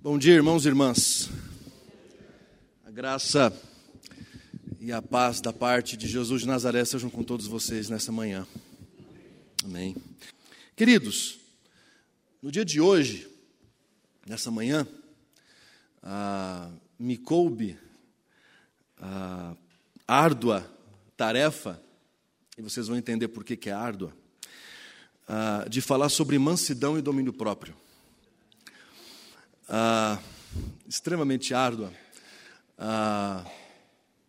Bom dia, irmãos e irmãs. A graça e a paz da parte de Jesus de Nazaré sejam com todos vocês nessa manhã. Amém. Queridos, no dia de hoje, nessa manhã, a, me coube a árdua tarefa, e vocês vão entender por que, que é árdua, a, de falar sobre mansidão e domínio próprio ah, extremamente árdua, ah,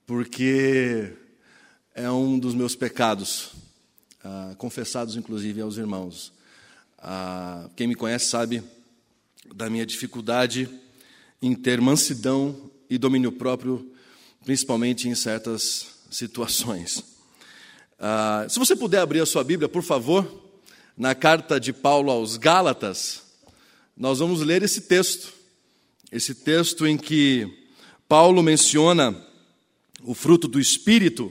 porque é um dos meus pecados, ah, confessados inclusive aos irmãos. Ah, quem me conhece sabe da minha dificuldade em ter mansidão e domínio próprio, principalmente em certas situações. Ah, se você puder abrir a sua Bíblia, por favor, na carta de Paulo aos Gálatas nós vamos ler esse texto, esse texto em que Paulo menciona o fruto do Espírito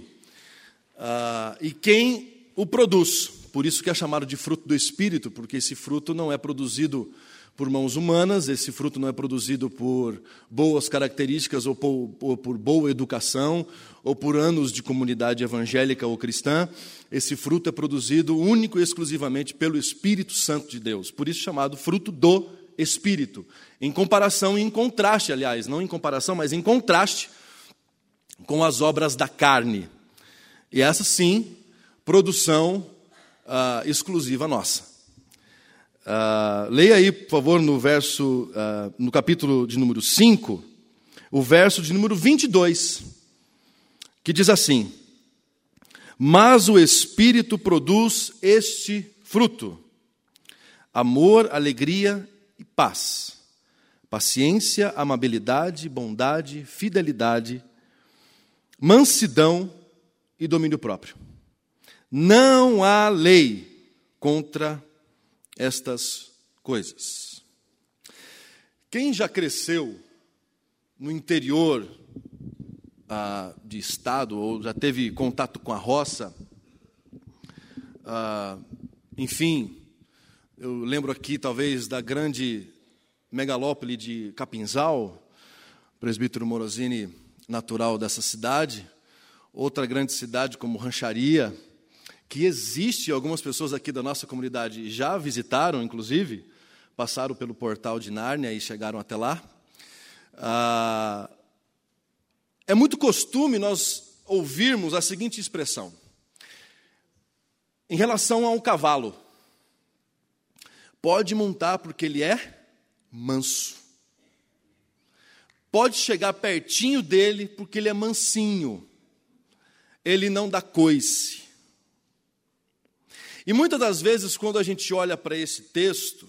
uh, e quem o produz. Por isso que é chamado de fruto do Espírito, porque esse fruto não é produzido por mãos humanas, esse fruto não é produzido por boas características ou por, ou por boa educação ou por anos de comunidade evangélica ou cristã. Esse fruto é produzido único e exclusivamente pelo Espírito Santo de Deus, por isso chamado fruto do espírito. Em comparação e em contraste, aliás, não em comparação, mas em contraste com as obras da carne. E essa sim, produção uh, exclusiva nossa. Uh, leia aí, por favor, no verso, uh, no capítulo de número 5, o verso de número 22, que diz assim: Mas o Espírito produz este fruto: amor, alegria paz, paciência, amabilidade, bondade, fidelidade, mansidão e domínio próprio. Não há lei contra estas coisas. Quem já cresceu no interior ah, de estado ou já teve contato com a roça, ah, enfim, eu lembro aqui, talvez, da grande megalópole de Capinzal, presbítero Morosini, natural dessa cidade. Outra grande cidade como Rancharia, que existe, algumas pessoas aqui da nossa comunidade já visitaram, inclusive, passaram pelo portal de Nárnia e chegaram até lá. Ah, é muito costume nós ouvirmos a seguinte expressão em relação a um cavalo Pode montar porque ele é manso. Pode chegar pertinho dele porque ele é mansinho. Ele não dá coice. E muitas das vezes, quando a gente olha para esse texto,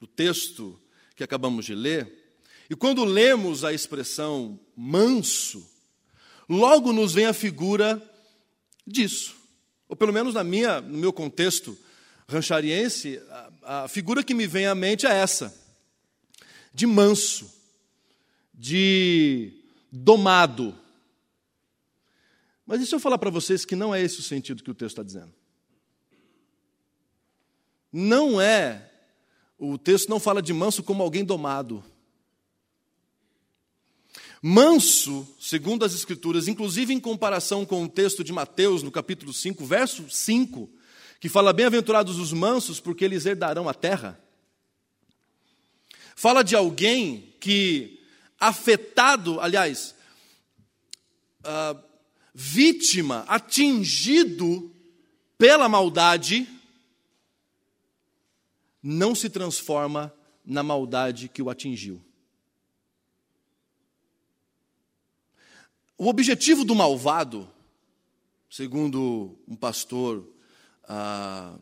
o texto que acabamos de ler, e quando lemos a expressão manso, logo nos vem a figura disso. Ou pelo menos na minha, no meu contexto ranchariense, a, a figura que me vem à mente é essa: de manso, de domado. Mas deixa eu falar para vocês que não é esse o sentido que o texto está dizendo. Não é, o texto não fala de manso como alguém domado. Manso, segundo as Escrituras, inclusive em comparação com o texto de Mateus, no capítulo 5, verso 5, que fala: Bem-aventurados os mansos, porque eles herdarão a terra. Fala de alguém que, afetado, aliás, uh, vítima, atingido pela maldade, não se transforma na maldade que o atingiu. O objetivo do malvado, segundo um pastor a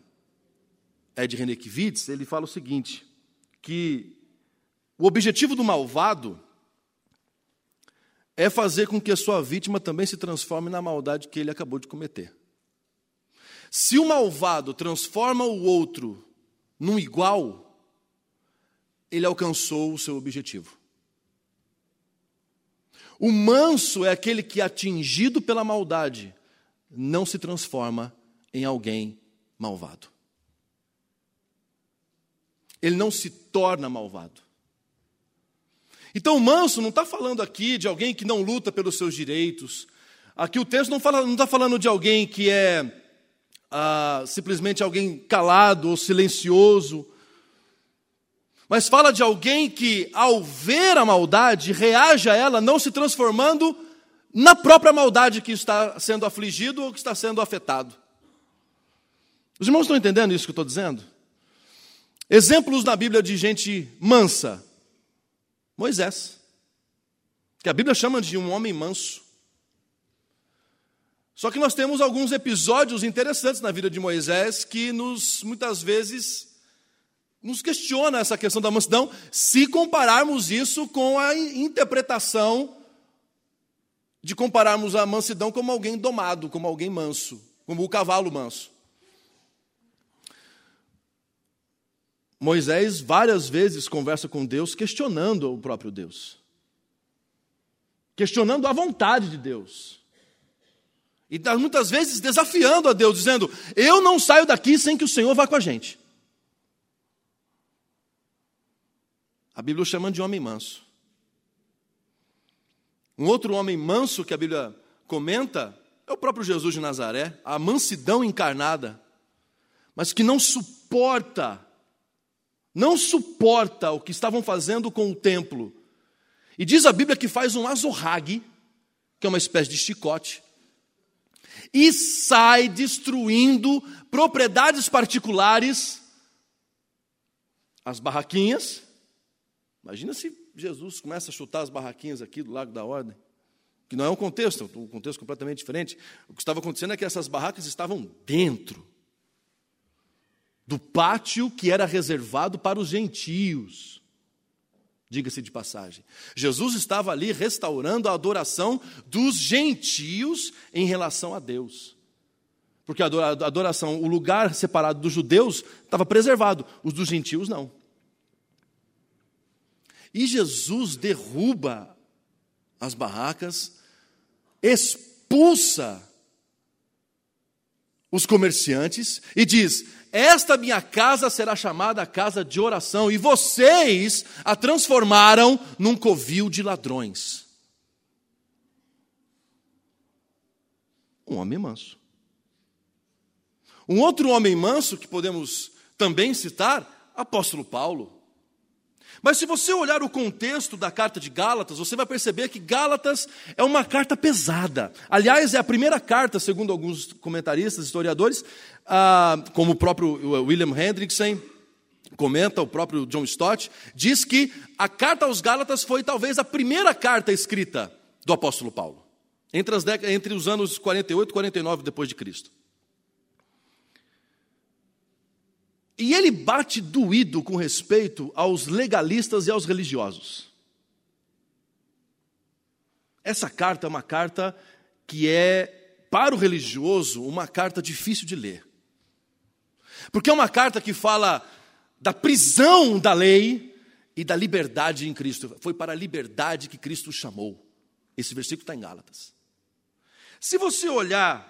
Ed Renekiewicz, ele fala o seguinte, que o objetivo do malvado é fazer com que a sua vítima também se transforme na maldade que ele acabou de cometer. Se o malvado transforma o outro num igual, ele alcançou o seu objetivo. O manso é aquele que, atingido pela maldade, não se transforma em alguém malvado. Ele não se torna malvado. Então, manso não está falando aqui de alguém que não luta pelos seus direitos. Aqui o texto não está não tá falando de alguém que é ah, simplesmente alguém calado ou silencioso. Mas fala de alguém que, ao ver a maldade, reage a ela, não se transformando na própria maldade que está sendo afligido ou que está sendo afetado. Os irmãos estão entendendo isso que eu estou dizendo? Exemplos na Bíblia de gente mansa. Moisés, que a Bíblia chama de um homem manso. Só que nós temos alguns episódios interessantes na vida de Moisés que nos muitas vezes nos questiona essa questão da mansidão, se compararmos isso com a interpretação de compararmos a mansidão como alguém domado, como alguém manso, como o cavalo manso. Moisés várias vezes conversa com Deus questionando o próprio Deus, questionando a vontade de Deus. E muitas vezes desafiando a Deus, dizendo: Eu não saio daqui sem que o Senhor vá com a gente. A Bíblia o chama de homem manso. Um outro homem manso que a Bíblia comenta é o próprio Jesus de Nazaré, a mansidão encarnada, mas que não suporta não suporta o que estavam fazendo com o templo. E diz a Bíblia que faz um azorrague, que é uma espécie de chicote, e sai destruindo propriedades particulares, as barraquinhas. Imagina se Jesus começa a chutar as barraquinhas aqui do Lago da Ordem, que não é um contexto, um contexto completamente diferente. O que estava acontecendo é que essas barracas estavam dentro do pátio que era reservado para os gentios. Diga-se de passagem. Jesus estava ali restaurando a adoração dos gentios em relação a Deus. Porque a adoração, o lugar separado dos judeus estava preservado, os dos gentios não. E Jesus derruba as barracas, expulsa os comerciantes e diz: esta minha casa será chamada casa de oração, e vocês a transformaram num covil de ladrões. Um homem manso. Um outro homem manso que podemos também citar, apóstolo Paulo. Mas se você olhar o contexto da carta de Gálatas, você vai perceber que Gálatas é uma carta pesada. Aliás, é a primeira carta, segundo alguns comentaristas, historiadores, ah, como o próprio William Hendrickson comenta, o próprio John Stott, diz que a carta aos Gálatas foi talvez a primeira carta escrita do apóstolo Paulo, entre, as entre os anos 48 e 49 depois de Cristo. E ele bate doído com respeito aos legalistas e aos religiosos. Essa carta é uma carta que é, para o religioso, uma carta difícil de ler. Porque é uma carta que fala da prisão da lei e da liberdade em Cristo. Foi para a liberdade que Cristo chamou. Esse versículo está em Gálatas. Se você olhar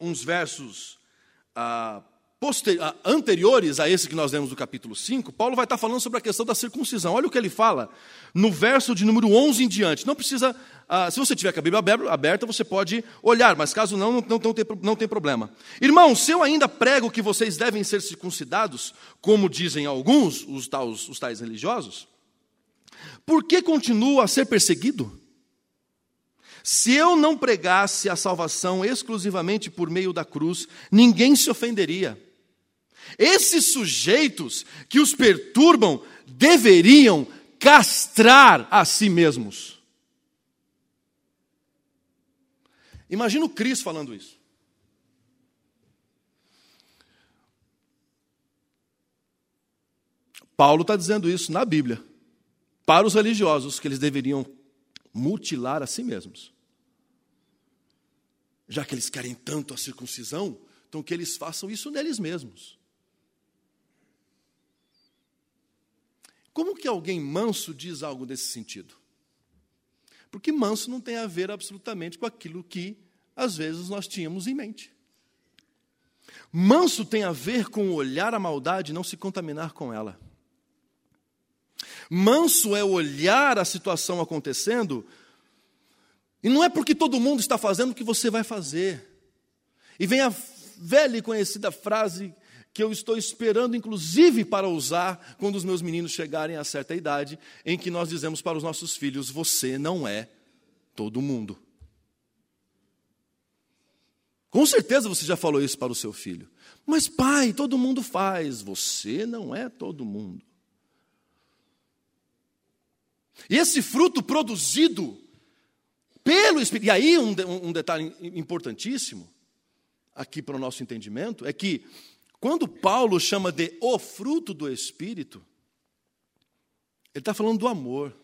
uns versos ah, anteriores a esse que nós lemos do capítulo 5, Paulo vai estar falando sobre a questão da circuncisão. Olha o que ele fala no verso de número 11 em diante. Não precisa, ah, se você tiver com a Bíblia aberta, você pode olhar, mas caso não, não, não, tem, não tem problema. Irmãos, se eu ainda prego que vocês devem ser circuncidados, como dizem alguns, os tais, os tais religiosos, por que continuo a ser perseguido? Se eu não pregasse a salvação exclusivamente por meio da cruz, ninguém se ofenderia. Esses sujeitos que os perturbam deveriam castrar a si mesmos. Imagina o Cristo falando isso. Paulo está dizendo isso na Bíblia, para os religiosos, que eles deveriam mutilar a si mesmos. Já que eles querem tanto a circuncisão, então que eles façam isso neles mesmos. Como que alguém manso diz algo nesse sentido? Porque manso não tem a ver absolutamente com aquilo que às vezes nós tínhamos em mente. Manso tem a ver com olhar a maldade e não se contaminar com ela. Manso é olhar a situação acontecendo, e não é porque todo mundo está fazendo que você vai fazer. E vem a velha e conhecida frase que eu estou esperando, inclusive, para usar quando os meus meninos chegarem a certa idade, em que nós dizemos para os nossos filhos: Você não é todo mundo. Com certeza você já falou isso para o seu filho. Mas, pai, todo mundo faz, você não é todo mundo. E esse fruto produzido pelo Espírito, e aí um, um detalhe importantíssimo, aqui para o nosso entendimento, é que quando Paulo chama de o fruto do Espírito, ele está falando do amor.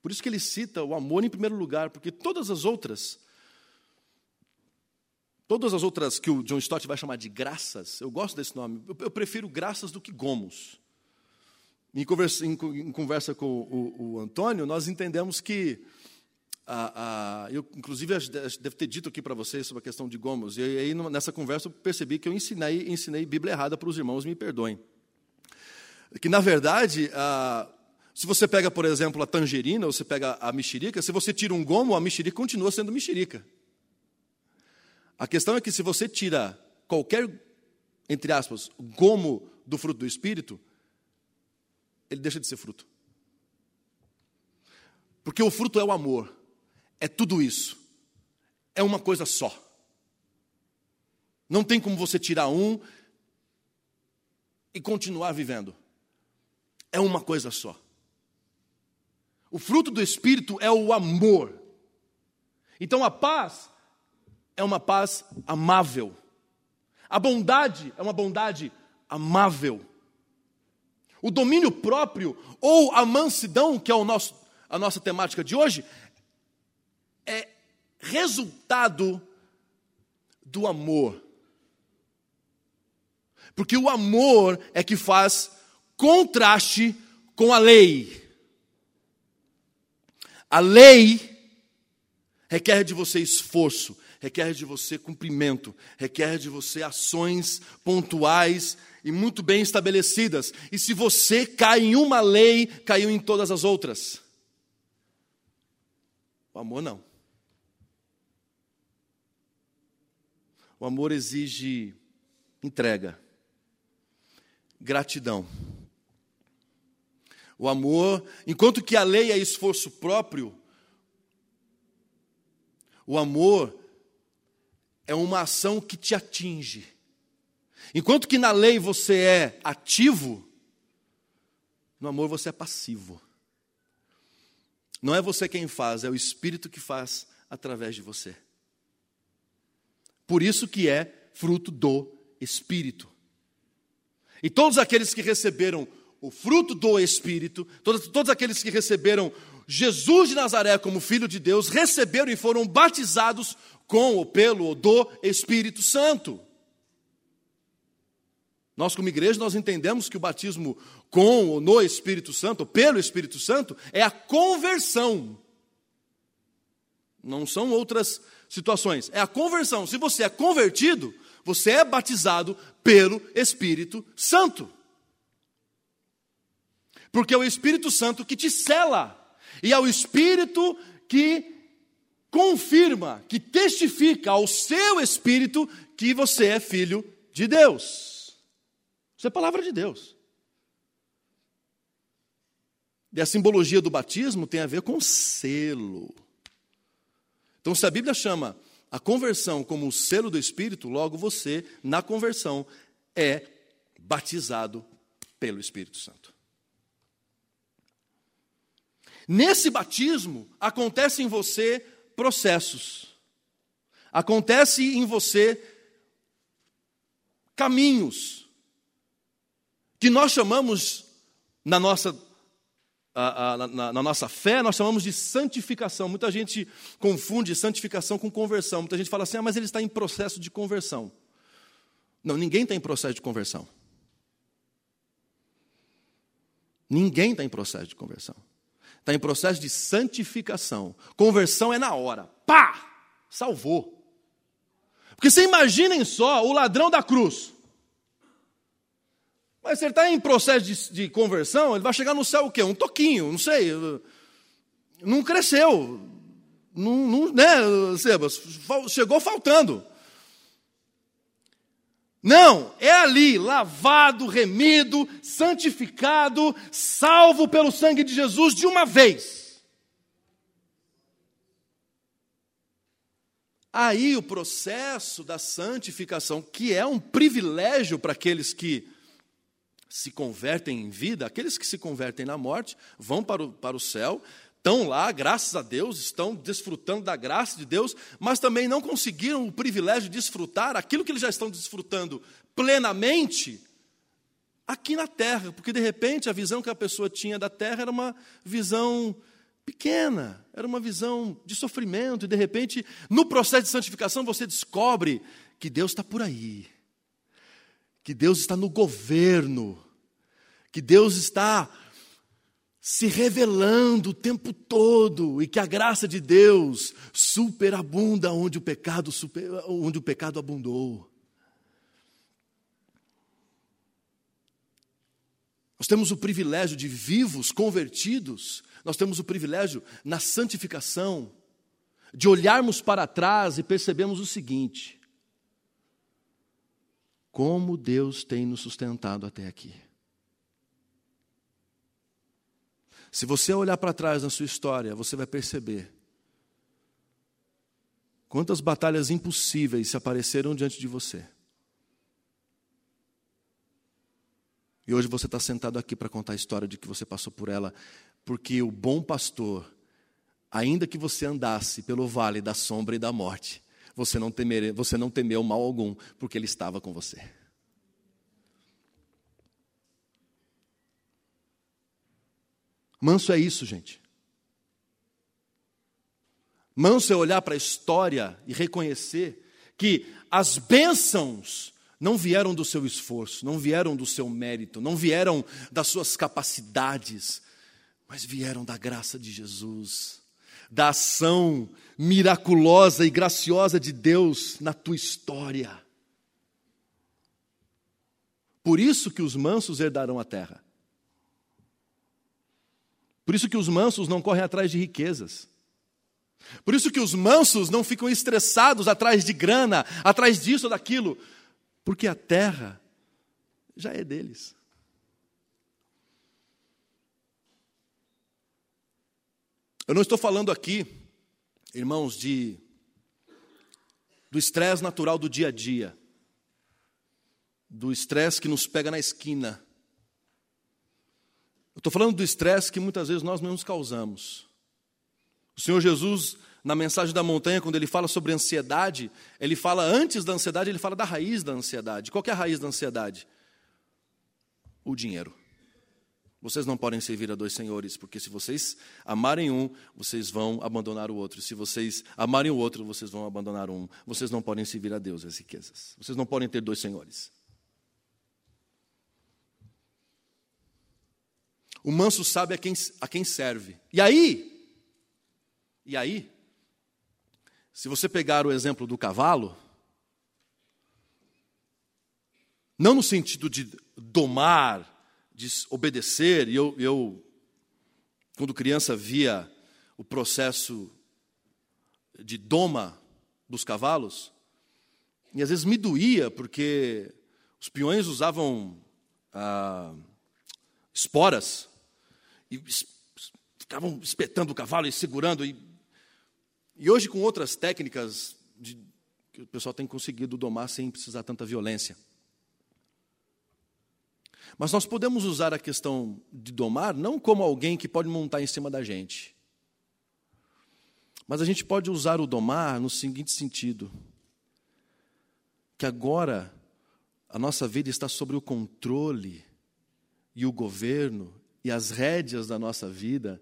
Por isso que ele cita o amor em primeiro lugar, porque todas as outras Todas as outras que o John Stott vai chamar de graças, eu gosto desse nome, eu, prefiro graças do que gomos. Em conversa, em, conversa com o, o, Antônio, nós entendemos que, a, a, eu inclusive devo ter dito aqui para vocês sobre a questão de gomos, e aí nessa conversa eu percebi que eu ensinei, ensinei Bíblia errada para os irmãos, me perdoem. Que na verdade, a, se você pega, por exemplo, a tangerina, ou você pega a mexerica, se você tira um gomo, a mexerica continua sendo mexerica. A questão é que se você tira qualquer, entre aspas, gomo do fruto do Espírito, ele deixa de ser fruto. Porque o fruto é o amor, é tudo isso, é uma coisa só. Não tem como você tirar um e continuar vivendo. É uma coisa só. O fruto do Espírito é o amor. Então a paz é uma paz amável. A bondade é uma bondade amável. O domínio próprio ou a mansidão, que é o nosso, a nossa temática de hoje, é resultado do amor. Porque o amor é que faz contraste com a lei. A lei requer de você esforço, requer de você cumprimento, requer de você ações pontuais e muito bem estabelecidas. E se você cai em uma lei, caiu em todas as outras. O amor não. O amor exige entrega, gratidão. O amor, enquanto que a lei é esforço próprio, o amor é uma ação que te atinge. Enquanto que na lei você é ativo, no amor você é passivo. Não é você quem faz, é o Espírito que faz através de você. Por isso que é fruto do Espírito. E todos aqueles que receberam o fruto do Espírito, todos, todos aqueles que receberam Jesus de Nazaré como Filho de Deus, receberam e foram batizados com ou pelo ou do Espírito Santo. Nós, como igreja, nós entendemos que o batismo com ou no Espírito Santo, ou pelo Espírito Santo, é a conversão. Não são outras situações. É a conversão. Se você é convertido, você é batizado pelo Espírito Santo. Porque é o Espírito Santo que te cela. E é o Espírito que confirma, que testifica ao seu espírito que você é filho de Deus. Isso é palavra de Deus. E a simbologia do batismo tem a ver com selo. Então, se a Bíblia chama a conversão como o selo do Espírito, logo você, na conversão, é batizado pelo Espírito Santo. Nesse batismo, acontece em você processos. Acontece em você caminhos que nós chamamos na nossa na, na, nossa fé, nós chamamos de santificação. Muita gente confunde santificação com conversão. Muita gente fala assim, ah, mas ele está em processo de conversão. Não, ninguém está em processo de conversão. Ninguém está em processo de conversão está em processo de santificação. Conversão é na hora. Pá! Salvou. Porque você imaginem só o ladrão da cruz. Mas se ele está em processo de, de, conversão, ele vai chegar no céu o quê? Um toquinho, não sei. Não cresceu. Não, não, né, Sebas? Chegou faltando. Não, é ali, lavado, remido, santificado, salvo pelo sangue de Jesus de uma vez. Aí o processo da santificação, que é um privilégio para aqueles que se convertem em vida, aqueles que se convertem na morte, vão para o, para o céu, estão lá, graças a Deus, estão desfrutando da graça de Deus, mas também não conseguiram o privilégio de desfrutar aquilo que eles já estão desfrutando plenamente aqui na terra, porque de repente a visão que a pessoa tinha da terra era uma visão pequena, era uma visão de sofrimento, e de repente, no processo de santificação, você descobre que Deus está por aí, que Deus está no governo, que Deus está se revelando o tempo todo e que a graça de Deus superabunda onde o pecado super, onde o pecado abundou. Nós temos o privilégio de vivos convertidos, nós temos o privilégio na santificação de olharmos para trás e percebemos o seguinte: como Deus tem nos sustentado até aqui. Se você olhar para trás na sua história, você vai perceber quantas batalhas impossíveis se apareceram diante de você. E hoje você está sentado aqui para contar a história de que você passou por ela, porque o bom pastor, ainda que você andasse pelo vale da sombra e da morte, você não, temer, você não temeu mal algum, porque ele estava com você. Manso é isso, gente. Manso é olhar para a história e reconhecer que as bênçãos não vieram do seu esforço, não vieram do seu mérito, não vieram das suas capacidades, mas vieram da graça de Jesus, da ação miraculosa e graciosa de Deus na tua história. Por isso que os mansos herdarão a terra. Por isso que os mansos não correm atrás de riquezas. Por isso que os mansos não ficam estressados atrás de grana, atrás disso ou daquilo, porque a terra já é deles. Eu não estou falando aqui, irmãos, de do estresse natural do dia a dia, do estresse que nos pega na esquina, eu estou falando do estresse que muitas vezes nós mesmos causamos. O Senhor Jesus, na mensagem da montanha, quando ele fala sobre ansiedade, ele fala antes da ansiedade, ele fala da raiz da ansiedade. Qual é a raiz da ansiedade? O dinheiro. Vocês não podem servir a dois senhores, porque se vocês amarem um, vocês vão abandonar o outro. Se vocês amarem o outro, vocês vão abandonar um. Vocês não podem servir a Deus as riquezas. Vocês não podem ter dois senhores. O manso sabe a quem, a quem serve. E aí, e aí, se você pegar o exemplo do cavalo, não no sentido de domar, de obedecer, e eu, eu quando criança, via o processo de doma dos cavalos, e às vezes me doía, porque os peões usavam ah, esporas e ficavam espetando o cavalo e segurando. E, e hoje, com outras técnicas de, que o pessoal tem conseguido domar sem precisar tanta violência. Mas nós podemos usar a questão de domar não como alguém que pode montar em cima da gente. Mas a gente pode usar o domar no seguinte sentido: que agora a nossa vida está sob o controle e o governo e as rédeas da nossa vida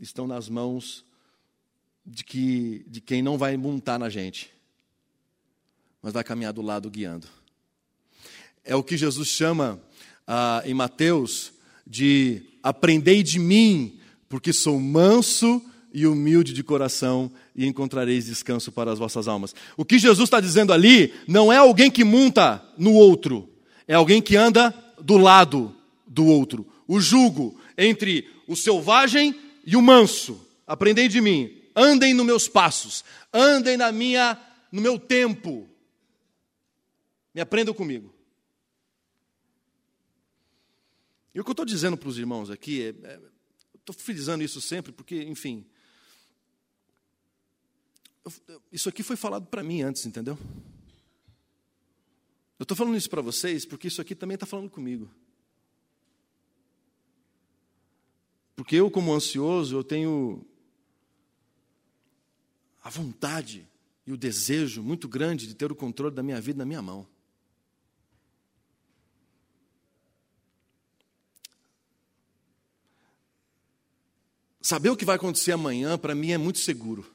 estão nas mãos de, que, de quem não vai montar na gente, mas vai caminhar do lado guiando. É o que Jesus chama ah, em Mateus de aprendei de mim, porque sou manso e humilde de coração, e encontrareis descanso para as vossas almas. O que Jesus está dizendo ali não é alguém que monta no outro, é alguém que anda do lado do outro. O jugo entre o selvagem e o manso. Aprendei de mim. Andem nos meus passos. Andem na minha no meu tempo. Me aprendam comigo. E o que eu estou dizendo para os irmãos aqui, é, é, estou frisando isso sempre, porque, enfim, eu, isso aqui foi falado para mim antes, entendeu? Eu estou falando isso para vocês porque isso aqui também está falando comigo. Porque eu, como ansioso, eu tenho a vontade e o desejo muito grande de ter o controle da minha vida na minha mão. Saber o que vai acontecer amanhã, para mim, é muito seguro.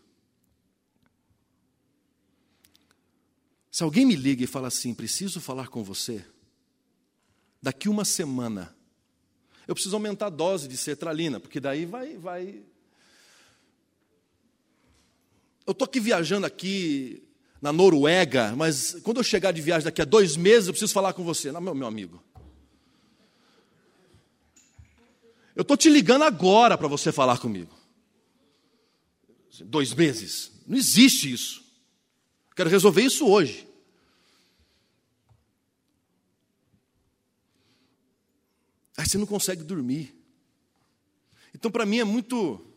Se alguém me liga e fala assim, preciso falar com você, daqui uma semana, eu preciso aumentar a dose de cetralina, porque daí vai, vai eu estou aqui viajando aqui na Noruega, mas quando eu chegar de viagem daqui a dois meses, eu preciso falar com você. Não, meu, meu amigo. Eu estou te ligando agora para você falar comigo. Dois meses. Não existe isso. Quero resolver isso hoje. Aí você não consegue dormir. Então, para mim, é muito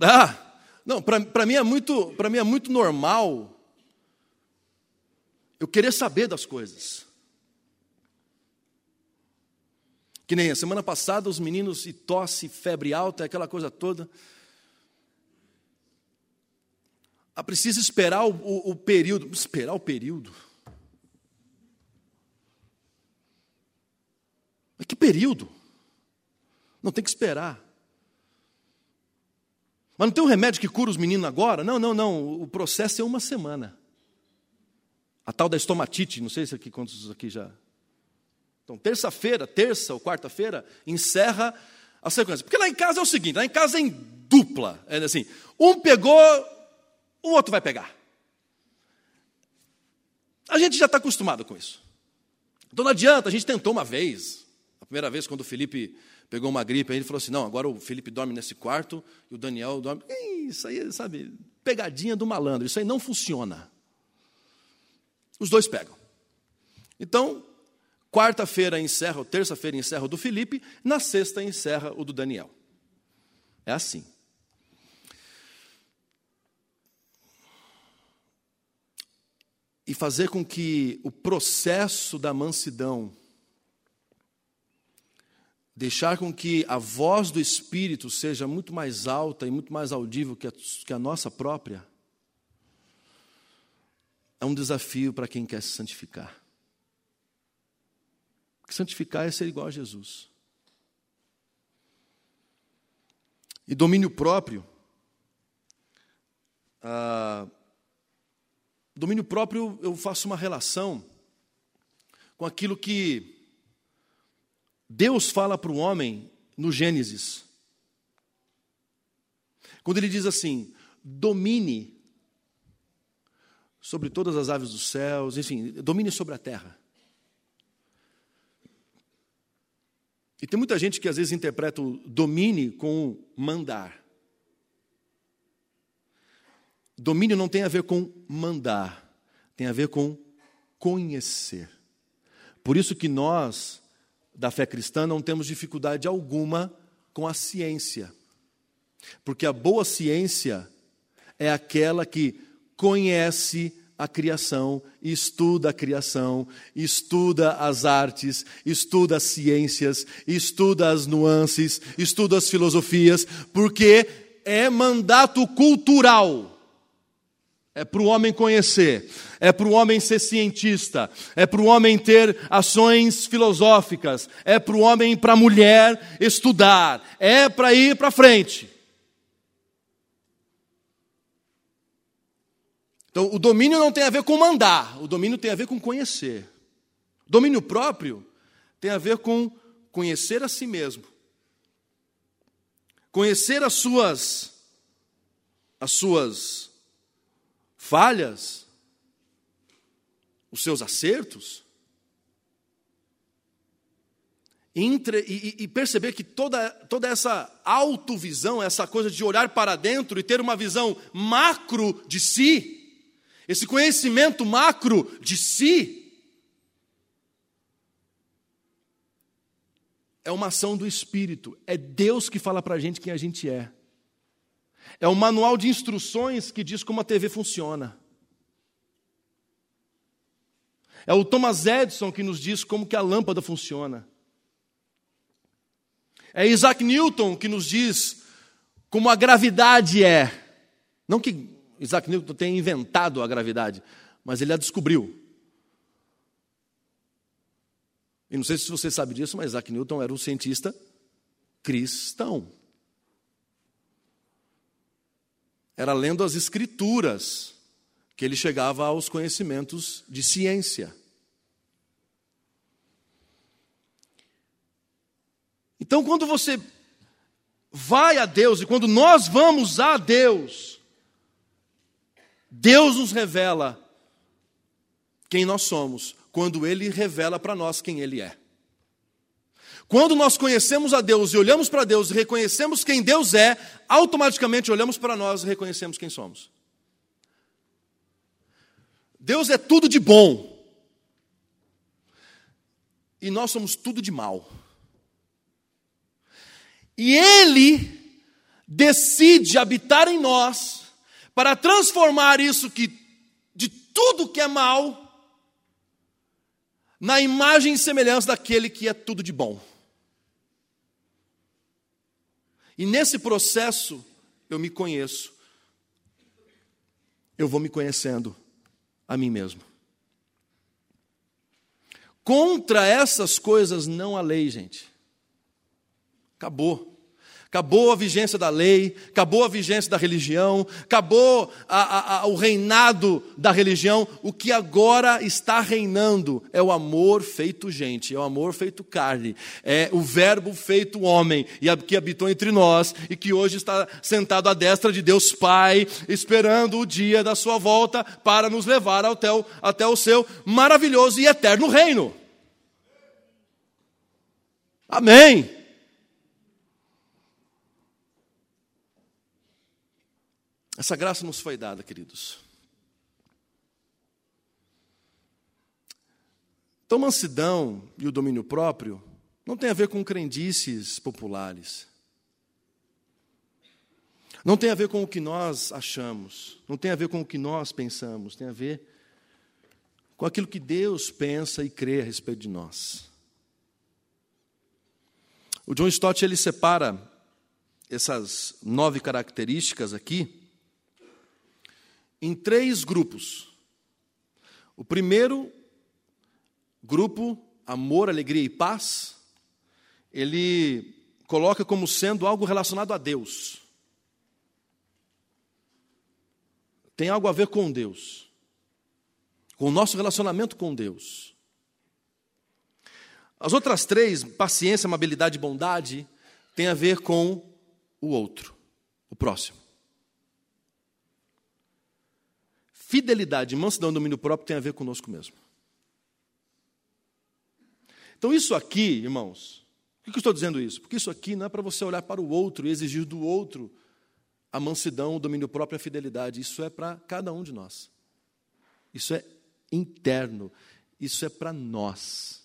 ah, não, para mim é muito, para mim é muito normal eu querer saber das coisas. Que nem a semana passada os meninos e tosse, febre alta, aquela coisa toda. Ah, precisa esperar o, o, o período. Esperar o período? Mas que período? Não tem que esperar. Mas não tem um remédio que cura os meninos agora? Não, não, não. O processo é uma semana. A tal da estomatite, não sei se aqui quantos aqui já. Então, terça-feira, terça ou quarta-feira, encerra a sequência. Porque lá em casa é o seguinte: lá em casa é em dupla. É assim: um pegou, o outro vai pegar. A gente já está acostumado com isso. Então não adianta, a gente tentou uma vez, primeira vez quando o Felipe pegou uma gripe, ele falou assim: não, agora o Felipe dorme nesse quarto e o Daniel dorme. Isso aí, sabe, pegadinha do malandro, isso aí não funciona. Os dois pegam. Então, quarta-feira encerra, terça-feira encerra o do Felipe, na sexta encerra o do Daniel. É assim. E fazer com que o processo da mansidão deixar com que a voz do Espírito seja muito mais alta e muito mais audível que a, que a nossa própria, é um desafio para quem quer se santificar. Porque santificar é ser igual a Jesus. E domínio próprio. Ah, domínio próprio, eu faço uma relação com aquilo que Deus fala para o homem no Gênesis. Quando ele diz assim: domine sobre todas as aves dos céus, enfim, domine sobre a terra. E tem muita gente que às vezes interpreta o domine com mandar. Domínio não tem a ver com mandar, tem a ver com conhecer. Por isso que nós da fé cristã não temos dificuldade alguma com a ciência. Porque a boa ciência é aquela que conhece a criação, estuda a criação, estuda as artes, estuda as ciências, estuda as nuances, estuda as filosofias, porque é mandato cultural é para o homem conhecer, é para o homem ser cientista, é para o homem ter ações filosóficas, é para o homem e para a mulher estudar, é para ir para frente. Então, o domínio não tem a ver com mandar, o domínio tem a ver com conhecer. Domínio próprio tem a ver com conhecer a si mesmo, conhecer as suas, as suas falhas, os seus acertos, entre, e, e, perceber que toda, toda essa autovisão, essa coisa de olhar para dentro e ter uma visão macro de si, esse conhecimento macro de si, é uma ação do Espírito, é Deus que fala para a gente quem a gente é. É um manual de instruções que diz como a TV funciona. É o Thomas Edison que nos diz como que a lâmpada funciona. É Isaac Newton que nos diz como a gravidade é. Não que Isaac Newton tenha inventado a gravidade, mas ele a descobriu. E não sei se você sabe disso, mas Isaac Newton era um cientista cristão. Era lendo as escrituras que ele chegava aos conhecimentos de ciência. Então, quando você vai a Deus e quando nós vamos a Deus, Deus nos revela quem nós somos, quando Ele revela para nós quem Ele é. Quando nós conhecemos a Deus e olhamos para Deus e reconhecemos quem Deus é, automaticamente olhamos para nós e reconhecemos quem somos. Deus é tudo de bom. E nós somos tudo de mal. E Ele decide habitar em nós para transformar isso que de tudo que é mal na imagem e semelhança daquele que é tudo de bom. E nesse processo eu me conheço. Eu vou me conhecendo a mim mesmo. Contra essas coisas não há lei, gente. Acabou. Acabou a vigência da lei, acabou a vigência da religião, acabou a, a, a, o reinado da religião. O que agora está reinando é o amor feito gente, é o amor feito carne, é o Verbo feito homem, e que habitou entre nós e que hoje está sentado à destra de Deus Pai, esperando o dia da sua volta para nos levar até o, até o seu maravilhoso e eterno reino. Amém. Essa graça nos foi dada, queridos. Então, mansidão e o domínio próprio não tem a ver com crendices populares. Não tem a ver com o que nós achamos, não tem a ver com o que nós pensamos, tem a ver com aquilo que Deus pensa e crê a respeito de nós. O John Stott ele separa essas nove características aqui em três grupos. O primeiro grupo, amor, alegria e paz, ele coloca como sendo algo relacionado a Deus. Tem algo a ver com Deus, com o nosso relacionamento com Deus. As outras três, paciência, amabilidade e bondade, tem a ver com o outro, o próximo. Fidelidade, mansidão e domínio próprio tem a ver conosco mesmo. Então, isso aqui, irmãos, por que eu estou dizendo isso? Porque isso aqui não é para você olhar para o outro e exigir do outro a mansidão, o domínio próprio e a fidelidade. Isso é para cada um de nós. Isso é interno. Isso é para nós.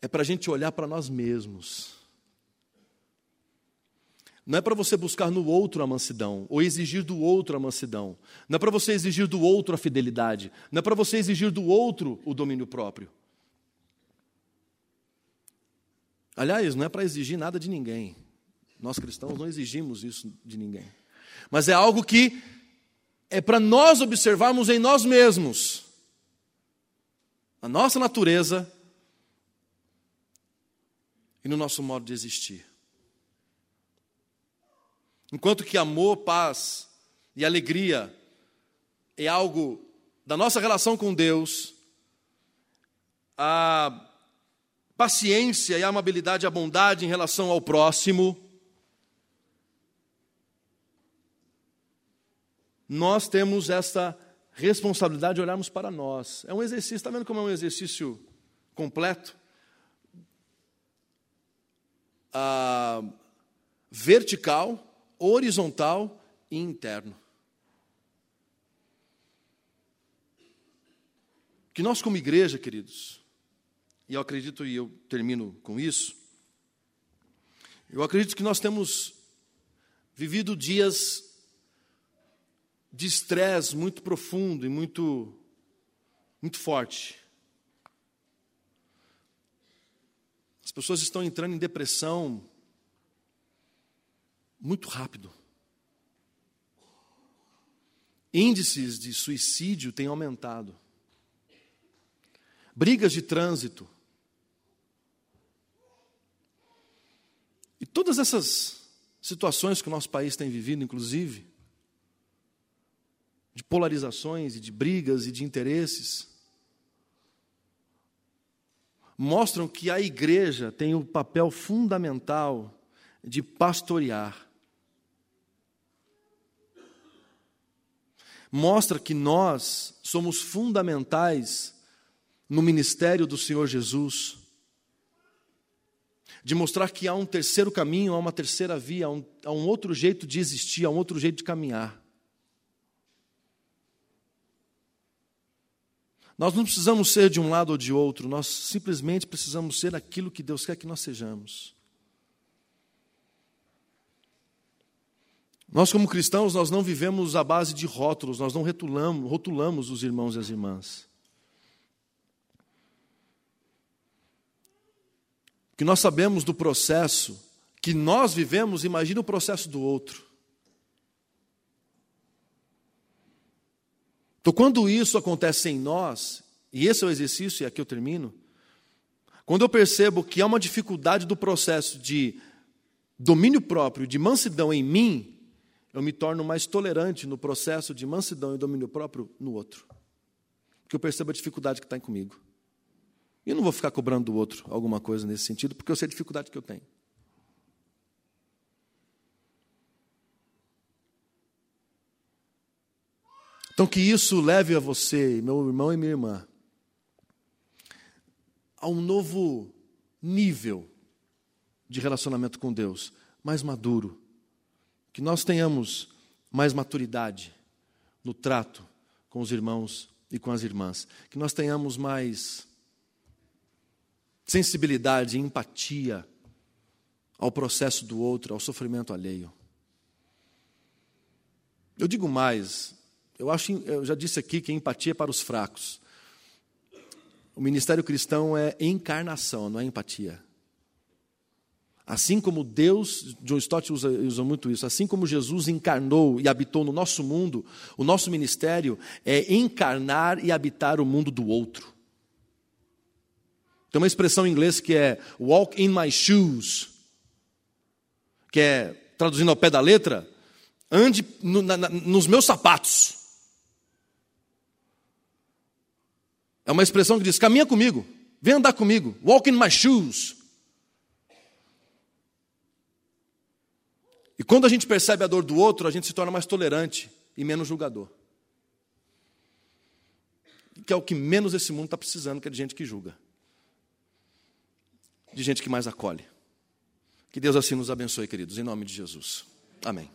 É para a gente olhar para nós mesmos. Não é para você buscar no outro a mansidão, ou exigir do outro a mansidão. Não é para você exigir do outro a fidelidade. Não é para você exigir do outro o domínio próprio. Aliás, não é para exigir nada de ninguém. Nós cristãos não exigimos isso de ninguém. Mas é algo que é para nós observarmos em nós mesmos a nossa natureza e no nosso modo de existir. Enquanto que amor, paz e alegria é algo da nossa relação com Deus, a paciência e a amabilidade a bondade em relação ao próximo, nós temos essa responsabilidade de olharmos para nós. É um exercício, está vendo como é um exercício completo? vertical, horizontal e interno. Que nós, como igreja, queridos, e eu acredito, e eu termino com isso, eu acredito que nós temos vivido dias de estresse muito profundo e muito, muito forte. As pessoas estão entrando em depressão muito rápido. Índices de suicídio têm aumentado. Brigas de trânsito. E todas essas situações que o nosso país tem vivido, inclusive, de polarizações e de brigas e de interesses, mostram que a igreja tem o papel fundamental de pastorear. Mostra que nós somos fundamentais no ministério do Senhor Jesus, de mostrar que há um terceiro caminho, há uma terceira via, há um, há um outro jeito de existir, há um outro jeito de caminhar. Nós não precisamos ser de um lado ou de outro, nós simplesmente precisamos ser aquilo que Deus quer que nós sejamos. Nós, como cristãos, nós não vivemos à base de rótulos, nós não rotulamos, rotulamos os irmãos e as irmãs. O que nós sabemos do processo que nós vivemos, imagina o processo do outro. Então, quando isso acontece em nós, e esse é o exercício, e aqui eu termino, quando eu percebo que há uma dificuldade do processo de domínio próprio, de mansidão em mim, eu me torno mais tolerante no processo de mansidão e domínio próprio no outro. Porque eu percebo a dificuldade que está comigo. E eu não vou ficar cobrando do outro alguma coisa nesse sentido, porque eu sei a dificuldade que eu tenho. Então, que isso leve a você, meu irmão e minha irmã, a um novo nível de relacionamento com Deus, mais maduro. Que nós tenhamos mais maturidade no trato com os irmãos e com as irmãs. Que nós tenhamos mais sensibilidade e empatia ao processo do outro, ao sofrimento alheio. Eu digo mais, eu acho, eu já disse aqui que empatia é para os fracos. O ministério cristão é encarnação, não é empatia. Assim como Deus, John Stott usa, usa muito isso, assim como Jesus encarnou e habitou no nosso mundo, o nosso ministério é encarnar e habitar o mundo do outro. Tem uma expressão em inglês que é walk in my shoes, que é, traduzindo ao pé da letra, ande no, na, nos meus sapatos. É uma expressão que diz: caminha comigo, vem andar comigo, walk in my shoes. E quando a gente percebe a dor do outro, a gente se torna mais tolerante e menos julgador. Que é o que menos esse mundo está precisando, que é de gente que julga. De gente que mais acolhe. Que Deus assim nos abençoe, queridos, em nome de Jesus. Amém.